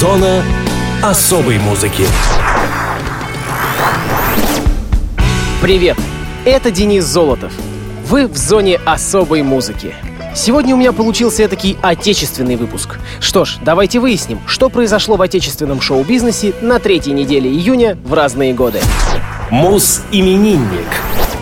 Зона особой музыки. Привет! Это Денис Золотов. Вы в зоне особой музыки. Сегодня у меня получился этакий отечественный выпуск. Что ж, давайте выясним, что произошло в отечественном шоу-бизнесе на третьей неделе июня в разные годы. Мус-именинник.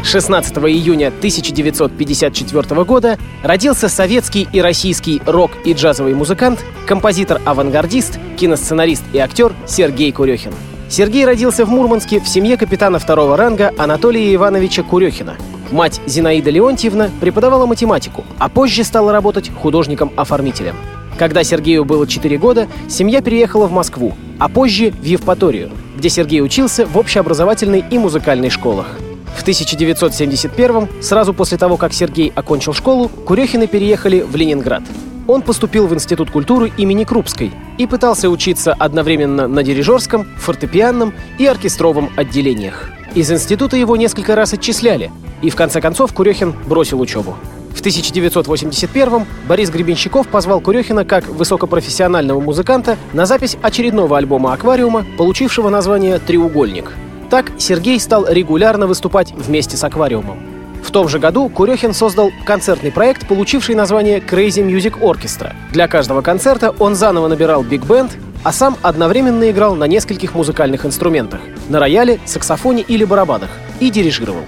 16 июня 1954 года родился советский и российский рок- и джазовый музыкант, композитор-авангардист, киносценарист и актер Сергей Курехин. Сергей родился в Мурманске в семье капитана второго ранга Анатолия Ивановича Курехина. Мать Зинаида Леонтьевна преподавала математику, а позже стала работать художником-оформителем. Когда Сергею было 4 года, семья переехала в Москву, а позже в Евпаторию, где Сергей учился в общеобразовательной и музыкальной школах. В 1971 сразу после того, как Сергей окончил школу, Курехины переехали в Ленинград. Он поступил в Институт культуры имени Крупской и пытался учиться одновременно на дирижерском, фортепианном и оркестровом отделениях. Из института его несколько раз отчисляли, и в конце концов Курехин бросил учебу. В 1981-м Борис Гребенщиков позвал Курехина как высокопрофессионального музыканта на запись очередного альбома «Аквариума», получившего название «Треугольник». Так Сергей стал регулярно выступать вместе с «Аквариумом». В том же году Курехин создал концертный проект, получивший название Crazy Music Orchestra. Для каждого концерта он заново набирал биг-бенд, а сам одновременно играл на нескольких музыкальных инструментах — на рояле, саксофоне или барабанах — и дирижировал.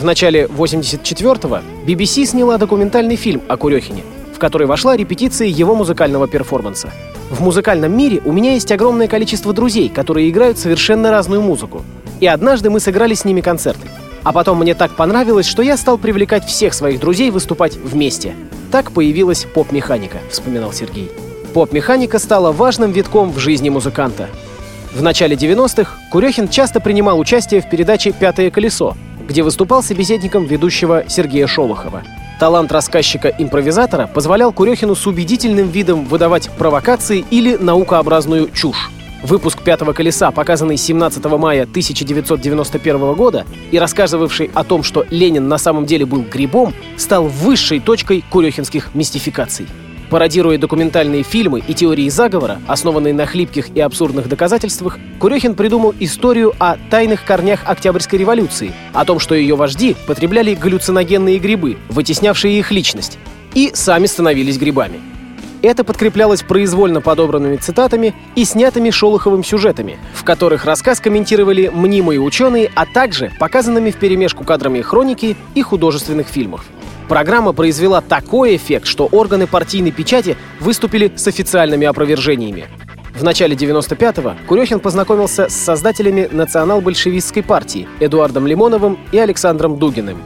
В начале 84-го BBC сняла документальный фильм о Курехине, в который вошла репетиция его музыкального перформанса. В музыкальном мире у меня есть огромное количество друзей, которые играют совершенно разную музыку. И однажды мы сыграли с ними концерты. А потом мне так понравилось, что я стал привлекать всех своих друзей выступать вместе. Так появилась поп-механика, вспоминал Сергей. Поп-механика стала важным витком в жизни музыканта. В начале 90-х Курехин часто принимал участие в передаче «Пятое колесо», где выступал собеседником ведущего Сергея Шолохова. Талант рассказчика-импровизатора позволял Курехину с убедительным видом выдавать провокации или наукообразную чушь. Выпуск «Пятого колеса», показанный 17 мая 1991 года и рассказывавший о том, что Ленин на самом деле был грибом, стал высшей точкой курехинских мистификаций. Пародируя документальные фильмы и теории заговора, основанные на хлипких и абсурдных доказательствах, Курехин придумал историю о тайных корнях Октябрьской революции, о том, что ее вожди потребляли галлюциногенные грибы, вытеснявшие их личность, и сами становились грибами. Это подкреплялось произвольно подобранными цитатами и снятыми Шолоховым сюжетами, в которых рассказ комментировали мнимые ученые, а также показанными вперемешку кадрами хроники и художественных фильмов. Программа произвела такой эффект, что органы партийной печати выступили с официальными опровержениями. В начале 95-го Курехин познакомился с создателями национал-большевистской партии Эдуардом Лимоновым и Александром Дугиным.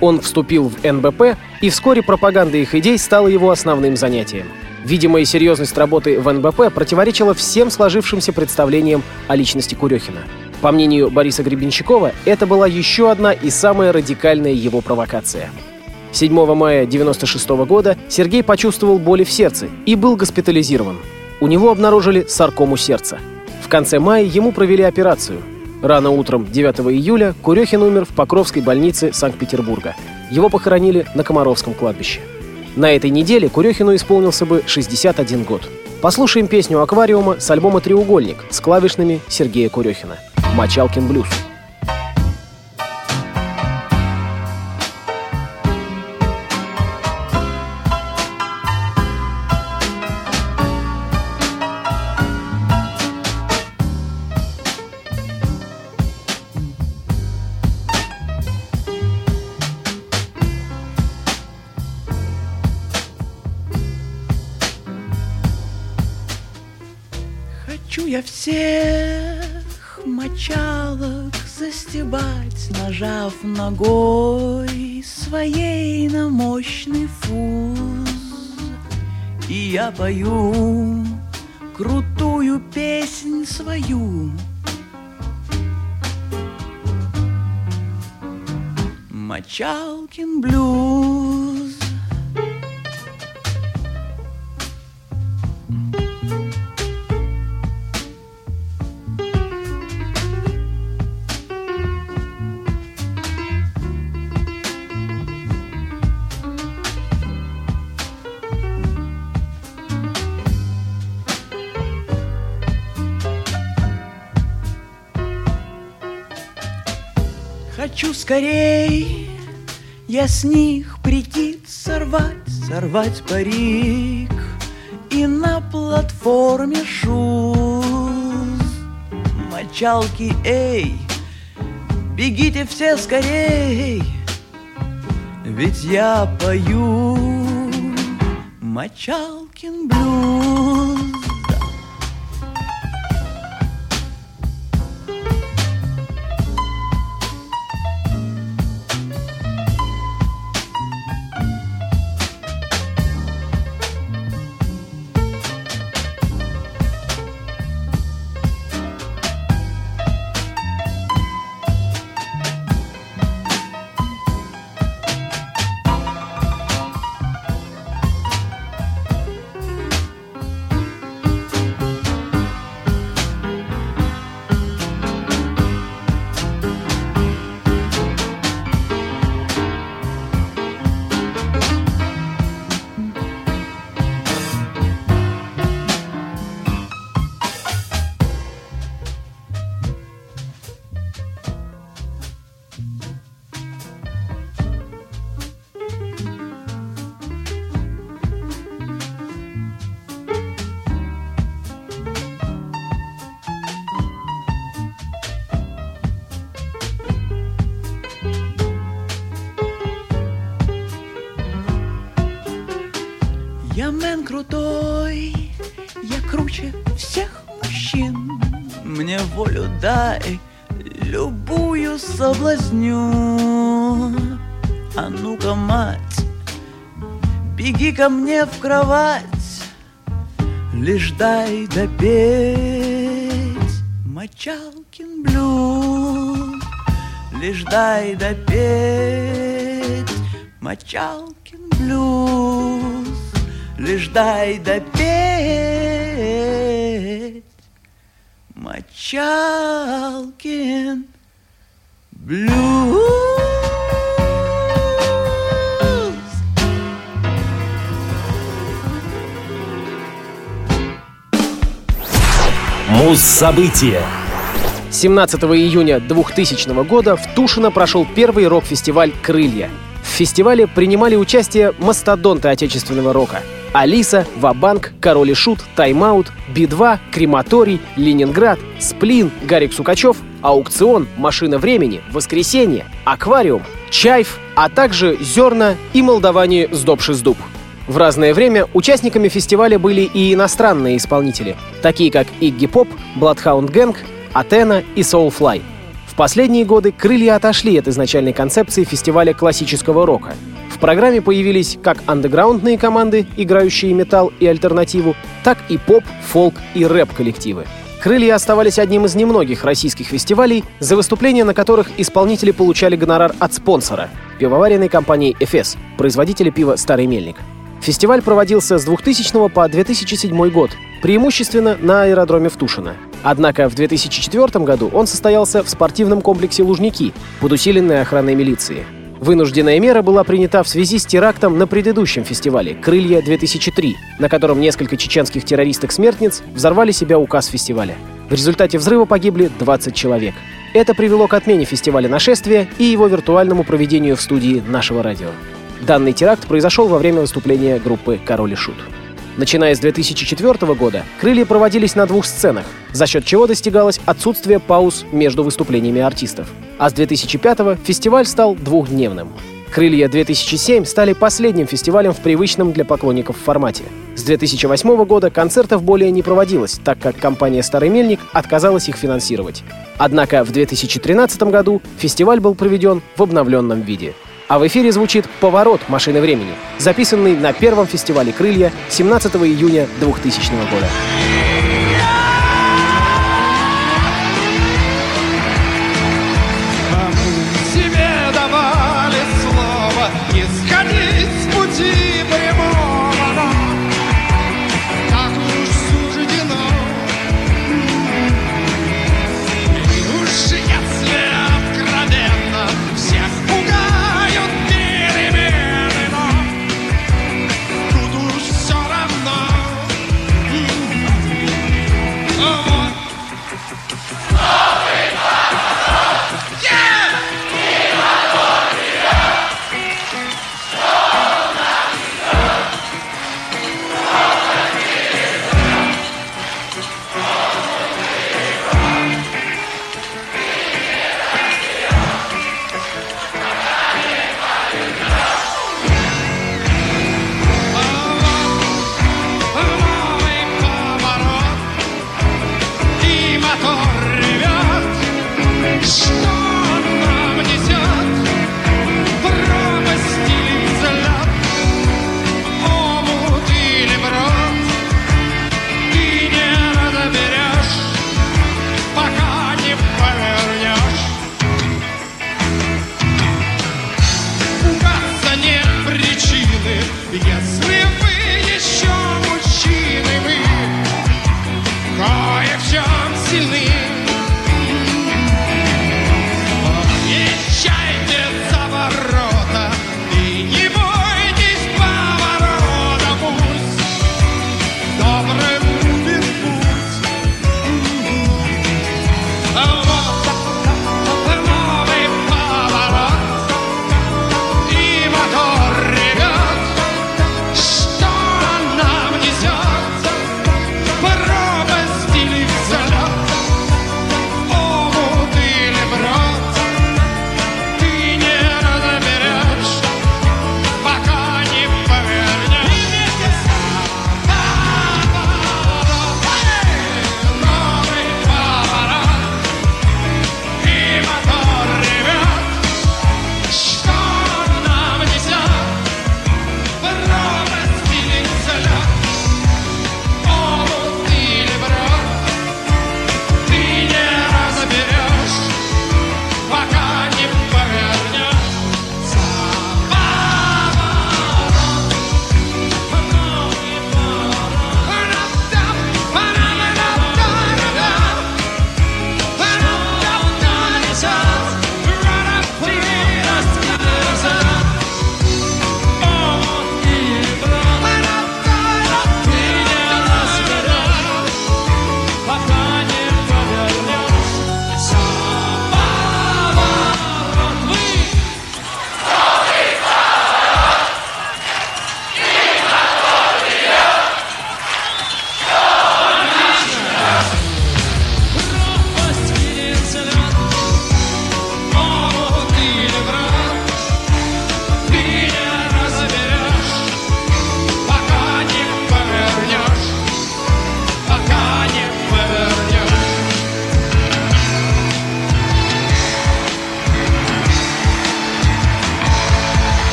Он вступил в НБП, и вскоре пропаганда их идей стала его основным занятием. Видимая серьезность работы в НБП противоречила всем сложившимся представлениям о личности Курехина. По мнению Бориса Гребенщикова, это была еще одна и самая радикальная его провокация. 7 мая 1996 года Сергей почувствовал боли в сердце и был госпитализирован. У него обнаружили саркому сердца. В конце мая ему провели операцию. Рано утром 9 июля Курехин умер в Покровской больнице Санкт-Петербурга. Его похоронили на Комаровском кладбище. На этой неделе Курехину исполнился бы 61 год. Послушаем песню «Аквариума» с альбома «Треугольник» с клавишными Сергея Курехина. «Мочалкин блюз». Я всех мочалок застебать, Нажав ногой своей на мощный фуз. И я пою крутую песнь свою. Мочалкин блюз. Хочу скорей я с них прийти, сорвать, сорвать парик. И на платформе шуз. Мочалки, эй, бегите все скорей. Ведь я пою Мочалкин блюз круче всех мужчин. Мне волю дай, любую соблазню. А ну-ка, мать, беги ко мне в кровать, Лишь дай допеть Мочалкин блюз. Лишь дай допеть Мочалкин блюз. Лишь дай допеть Мочалкин блюз. Муз-события. 17 июня 2000 года в Тушино прошел первый рок-фестиваль «Крылья». В фестивале принимали участие мастодонты отечественного рока. Алиса, Вабанк, Король и Шут, Тайм-аут, Би-2, Крематорий, Ленинград, Сплин, Гарик Сукачев, Аукцион, Машина времени, Воскресенье, Аквариум, Чайф, а также Зерна и Молдаване Сдобшиздуб. В разное время участниками фестиваля были и иностранные исполнители, такие как Игги Поп, Bloodhound Gang, Атена и Soulfly. В последние годы крылья отошли от изначальной концепции фестиваля классического рока. В программе появились как андеграундные команды, играющие металл и альтернативу, так и поп, фолк и рэп-коллективы. «Крылья» оставались одним из немногих российских фестивалей, за выступления на которых исполнители получали гонорар от спонсора — пивоваренной компании «Эфес», производителя пива «Старый мельник». Фестиваль проводился с 2000 по 2007 год, преимущественно на аэродроме в Тушино. Однако в 2004 году он состоялся в спортивном комплексе «Лужники» под усиленной охраной милиции. Вынужденная мера была принята в связи с терактом на предыдущем фестивале «Крылья-2003», на котором несколько чеченских террористок-смертниц взорвали себя указ фестиваля. В результате взрыва погибли 20 человек. Это привело к отмене фестиваля нашествия и его виртуальному проведению в студии нашего радио. Данный теракт произошел во время выступления группы «Король и Шут». Начиная с 2004 года, крылья проводились на двух сценах, за счет чего достигалось отсутствие пауз между выступлениями артистов. А с 2005 фестиваль стал двухдневным. «Крылья-2007» стали последним фестивалем в привычном для поклонников формате. С 2008 года концертов более не проводилось, так как компания «Старый мельник» отказалась их финансировать. Однако в 2013 году фестиваль был проведен в обновленном виде. А в эфире звучит «Поворот машины времени», записанный на первом фестивале «Крылья» 17 июня 2000 года.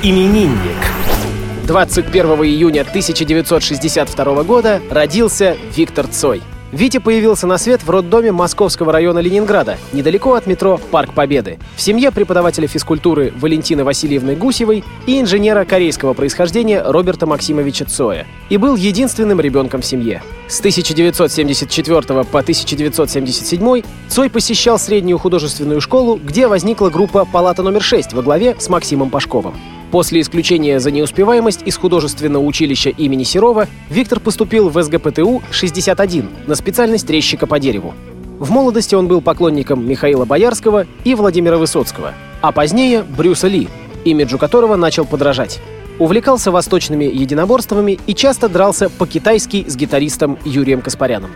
Мус-именинник. 21 июня 1962 года родился Виктор Цой. Витя появился на свет в роддоме Московского района Ленинграда, недалеко от метро Парк Победы, в семье преподавателя физкультуры Валентины Васильевны Гусевой и инженера корейского происхождения Роберта Максимовича Цоя, и был единственным ребенком в семье. С 1974 по 1977 Цой посещал среднюю художественную школу, где возникла группа «Палата номер 6» во главе с Максимом Пашковым. После исключения за неуспеваемость из художественного училища имени Серова Виктор поступил в СГПТУ 61 на специальность резчика по дереву. В молодости он был поклонником Михаила Боярского и Владимира Высоцкого, а позднее Брюса Ли, имиджу которого начал подражать. Увлекался восточными единоборствами и часто дрался по-китайски с гитаристом Юрием Каспаряном.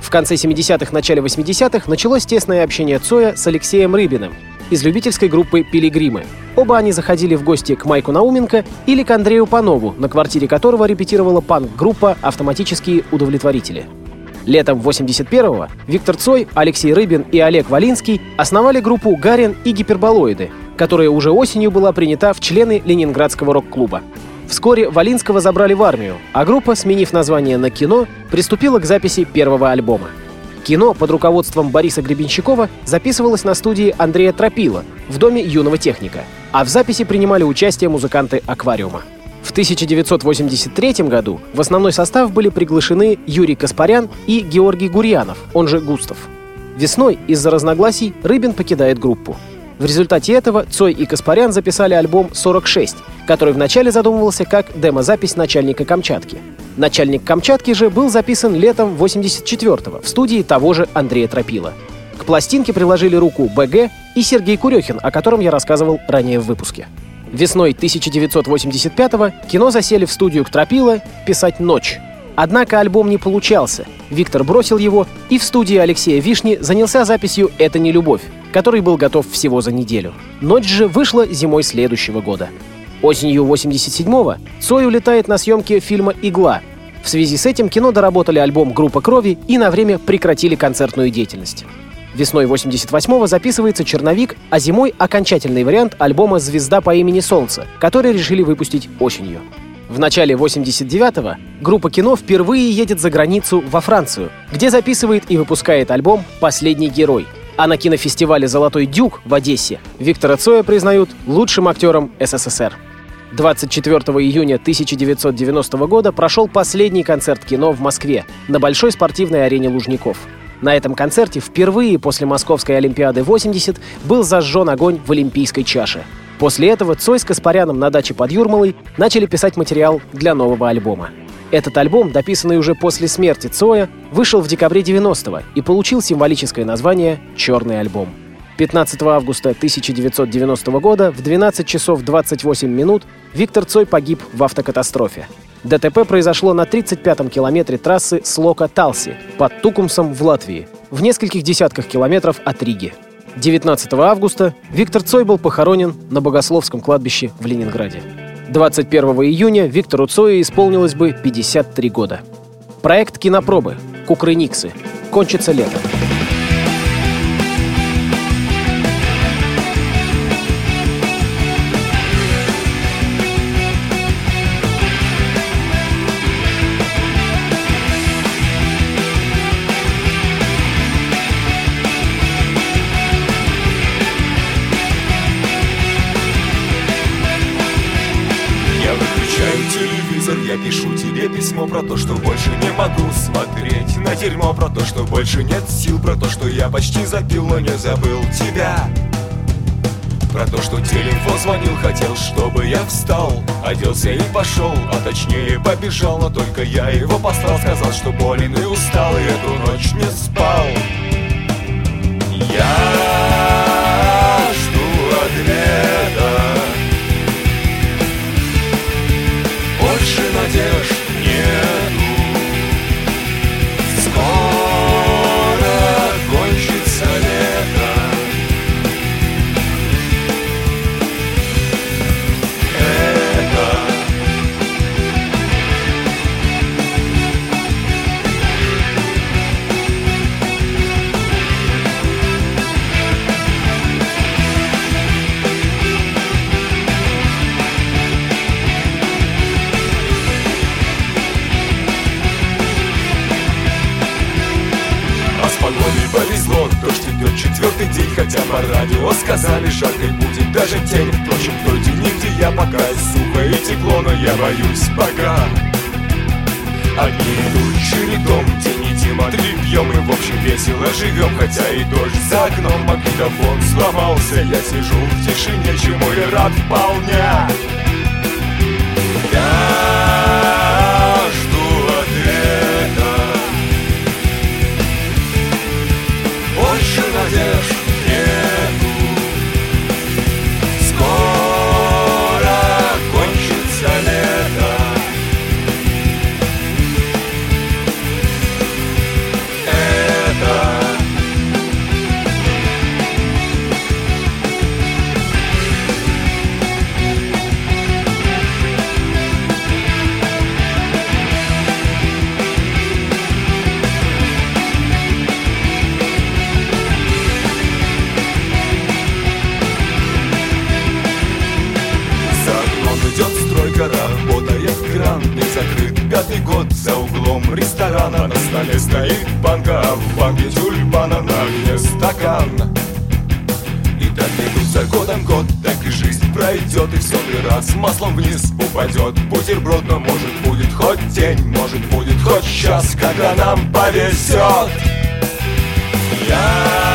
В конце 70-х, начале 80-х началось тесное общение Цоя с Алексеем Рыбиным из любительской группы «Пилигримы», Оба они заходили в гости к Майку Науменко или к Андрею Панову, на квартире которого репетировала панк-группа «Автоматические удовлетворители». Летом 81-го Виктор Цой, Алексей Рыбин и Олег Валинский основали группу «Гарин и гиперболоиды», которая уже осенью была принята в члены Ленинградского рок-клуба. Вскоре Валинского забрали в армию, а группа, сменив название на «Кино», приступила к записи первого альбома. Кино под руководством Бориса Гребенщикова записывалось на студии Андрея Тропила в Доме юного техника – а в записи принимали участие музыканты «Аквариума». В 1983 году в основной состав были приглашены Юрий Каспарян и Георгий Гурьянов, он же Густав. Весной из-за разногласий Рыбин покидает группу. В результате этого Цой и Каспарян записали альбом «46», который вначале задумывался как демозапись начальника Камчатки. Начальник Камчатки же был записан летом 84-го в студии того же Андрея Тропила. К пластинке приложили руку БГ и Сергей Курехин, о котором я рассказывал ранее в выпуске. Весной 1985-го кино засели в студию к Тропила писать «Ночь». Однако альбом не получался. Виктор бросил его и в студии Алексея Вишни занялся записью «Это не любовь», который был готов всего за неделю. «Ночь» же вышла зимой следующего года. Осенью 87-го Цой улетает на съемки фильма «Игла». В связи с этим кино доработали альбом «Группа крови» и на время прекратили концертную деятельность. Весной 88-го записывается «Черновик», а зимой — окончательный вариант альбома «Звезда по имени Солнце», который решили выпустить осенью. В начале 89-го группа кино впервые едет за границу во Францию, где записывает и выпускает альбом «Последний герой». А на кинофестивале «Золотой дюк» в Одессе Виктора Цоя признают лучшим актером СССР. 24 июня 1990 года прошел последний концерт кино в Москве на Большой спортивной арене Лужников – на этом концерте впервые после Московской Олимпиады 80 был зажжен огонь в Олимпийской чаше. После этого Цой с Каспаряном на даче под Юрмалой начали писать материал для нового альбома. Этот альбом, дописанный уже после смерти Цоя, вышел в декабре 90-го и получил символическое название «Черный альбом». 15 августа 1990 года в 12 часов 28 минут Виктор Цой погиб в автокатастрофе. ДТП произошло на 35-м километре трассы Слока-Талси под Тукумсом в Латвии, в нескольких десятках километров от Риги. 19 августа Виктор Цой был похоронен на Богословском кладбище в Ленинграде. 21 июня Виктору Цою исполнилось бы 53 года. Проект кинопробы «Кукрыниксы» кончится летом. Про то, что больше нет сил Про то, что я почти запил, но не забыл тебя. Про то, что телефон звонил, хотел, чтобы я встал Оделся и пошел, а точнее побежал Но только я его послал, сказал, что болен и устал И эту ночь не спал. Я жду ответа. Больше надежд жаркой будет даже тень. Впрочем, в той тени, где я пока сухо и тепло Но я боюсь пока. Одни идут чередом, тени Тимотри пьем И в общем весело живем, хотя и дождь за окном Магнитофон сломался, я сижу в тишине Чему и рад вполне пятый год за углом ресторана. На столе стоит банка, а в банке тюльпана На огне стакан. И так идут за годом год, так и жизнь пройдет И все три раз маслом вниз упадет. Бутерброд, но может будет хоть день Может будет хоть час, когда нам повезет Я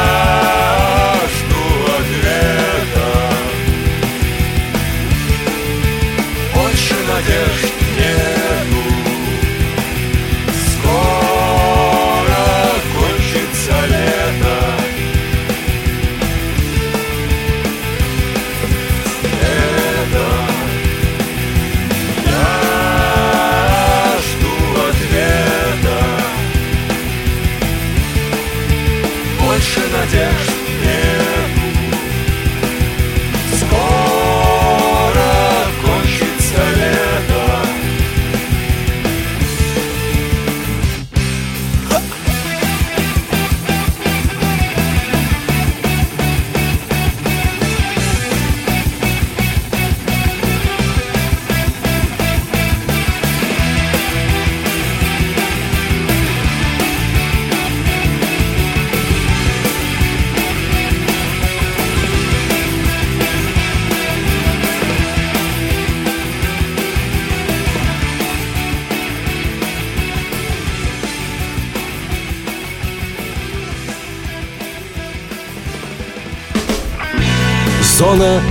Зона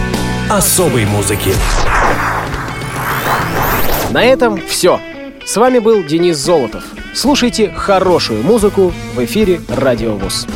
особой музыки. На этом все. С вами был Денис Золотов. Слушайте хорошую музыку в эфире Радио ВОЗ.